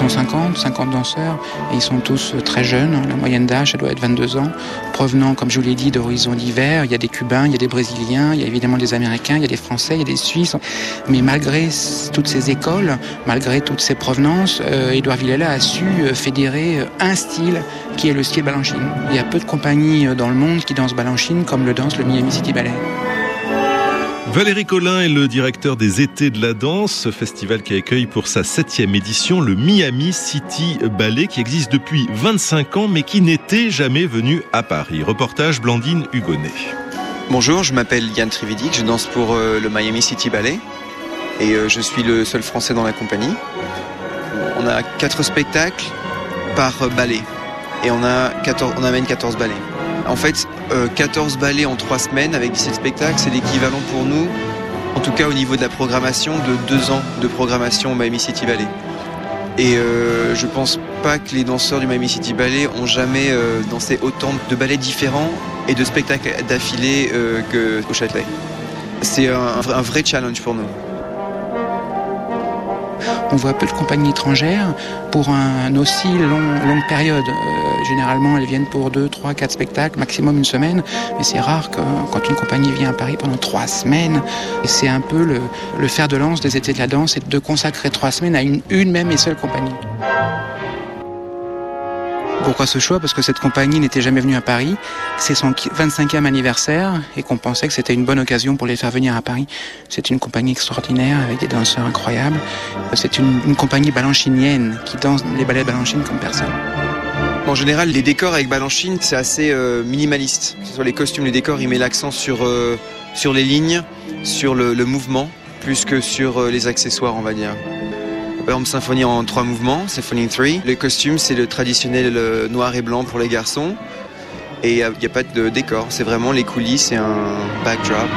sont 50, 50 danseurs, et ils sont tous très jeunes. La moyenne d'âge, elle doit être 22 ans, provenant, comme je vous l'ai dit, d'horizons divers. Il y a des Cubains, il y a des Brésiliens, il y a évidemment des Américains, il y a des Français, il y a des Suisses. Mais malgré toutes ces écoles, malgré toutes ces provenances, euh, Edouard Villela a su euh, fédérer un style qui est le style Balanchine. Il y a peu de compagnies dans le monde qui dansent Balanchine comme le danse le Miami City Ballet. Valérie Collin est le directeur des Étés de la Danse, festival qui accueille pour sa septième édition le Miami City Ballet qui existe depuis 25 ans mais qui n'était jamais venu à Paris. Reportage Blandine Hugonnet. Bonjour, je m'appelle Yann Trividic, je danse pour euh, le Miami City Ballet et euh, je suis le seul français dans la compagnie. On a quatre spectacles par ballet et on, a 14, on amène 14 ballets. En fait, 14 euh, ballets en 3 semaines avec 17 spectacles, c'est l'équivalent pour nous, en tout cas au niveau de la programmation, de 2 ans de programmation au Miami City Ballet. Et euh, je pense pas que les danseurs du Miami City Ballet ont jamais euh, dansé autant de ballets différents et de spectacles d'affilée qu'au Châtelet. C'est un vrai challenge pour nous. On voit peu de compagnies étrangères pour un aussi long, longue période. Euh, généralement, elles viennent pour 2, 3, 4 spectacles, maximum une semaine. Mais c'est rare que quand une compagnie vient à Paris pendant 3 semaines, c'est un peu le, le fer de lance des étés de la danse, c'est de consacrer 3 semaines à une, une même et seule compagnie. Pourquoi ce choix Parce que cette compagnie n'était jamais venue à Paris. C'est son 25e anniversaire et qu'on pensait que c'était une bonne occasion pour les faire venir à Paris. C'est une compagnie extraordinaire avec des danseurs incroyables. C'est une, compagnie balanchinienne qui danse les ballets de Balanchine comme personne. En général, les décors avec Balanchine, c'est assez euh, minimaliste. Que ce soit les costumes, les décors, il met l'accent sur, euh, sur les lignes, sur le, mouvement, plus que sur euh, les accessoires, on va dire. Exemple, symphonie en trois mouvements, Symphony 3. Le costume, c'est le traditionnel noir et blanc pour les garçons. Et il n'y a, pas de décor, c'est vraiment les coulisses et un backdrop.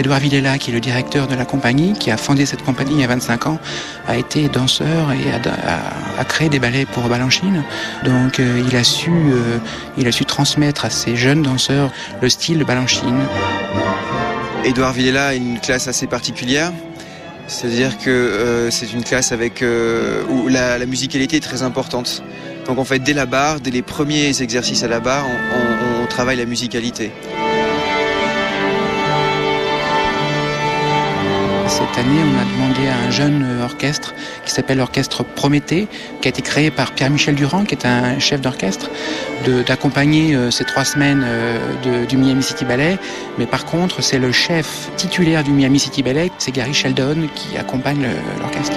Edouard Villela, qui est le directeur de la compagnie, qui a fondé cette compagnie il y a 25 ans, a été danseur et a, créé des ballets pour Balanchine. Donc euh, il, a su, euh, il a su transmettre à ces jeunes danseurs le style de Balanchine. Edouard Villela a une classe assez particulière. C'est-à-dire que euh, c'est une classe avec où la, musicalité est très importante. Donc en fait, dès la barre, dès les premiers exercices à la barre, on travaille la musicalité. Cette année, on a demandé à un jeune orchestre qui s'appelle l'orchestre Prométhée, qui a été créé par Pierre-Michel Durand, qui est un chef d'orchestre, d'accompagner euh, ces trois semaines euh, du Miami City Ballet. Mais par contre, c'est le chef titulaire du Miami City Ballet, c'est Gary Sheldon, qui accompagne l'orchestre.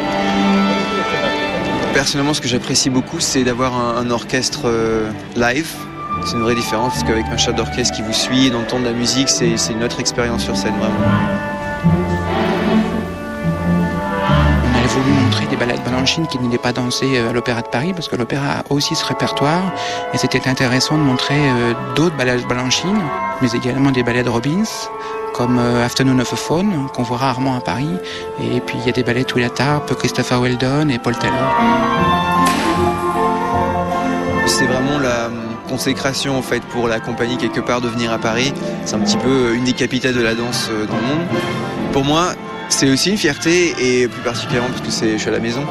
Personnellement, ce que j'apprécie beaucoup, c'est d'avoir un, orchestre euh, live. C'est une vraie différence, parce qu'avec un chef d'orchestre qui vous suit et d'entendre la musique, c'est une autre expérience sur scène, vraiment voulu montrer des ballets de Balanchine qui n'étaient pas dansées euh, à l'Opéra de Paris, parce que l'opéra a aussi ce répertoire, et c'était intéressant de montrer euh, d'autres ballets de Balanchine, mais également des ballets de Robbins, comme euh, Afternoon of a Faune, qu'on voit rarement à Paris, et puis il y a des ballets de Willa Christopher Weldon et Paul Taylor. C'est vraiment la consécration en fait pour la compagnie quelque part de venir à Paris. C'est un petit peu une des capitales de la danse dans le monde. Pour moi, c'est aussi une fierté et plus particulièrement parce que je suis à la maison.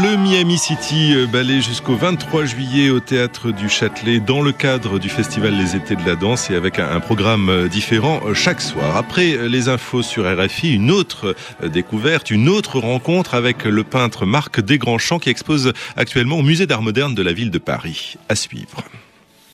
Le Miami City euh, Ballet jusqu'au 23 juillet au théâtre du Châtelet dans le cadre du festival Les Étés de la Danse et avec un, programme euh, différent euh, chaque soir. Après les infos sur RFI, une autre découverte, une autre rencontre avec le peintre Marc Desgrandchamps qui expose actuellement au musée d'art moderne de la ville de Paris. À suivre.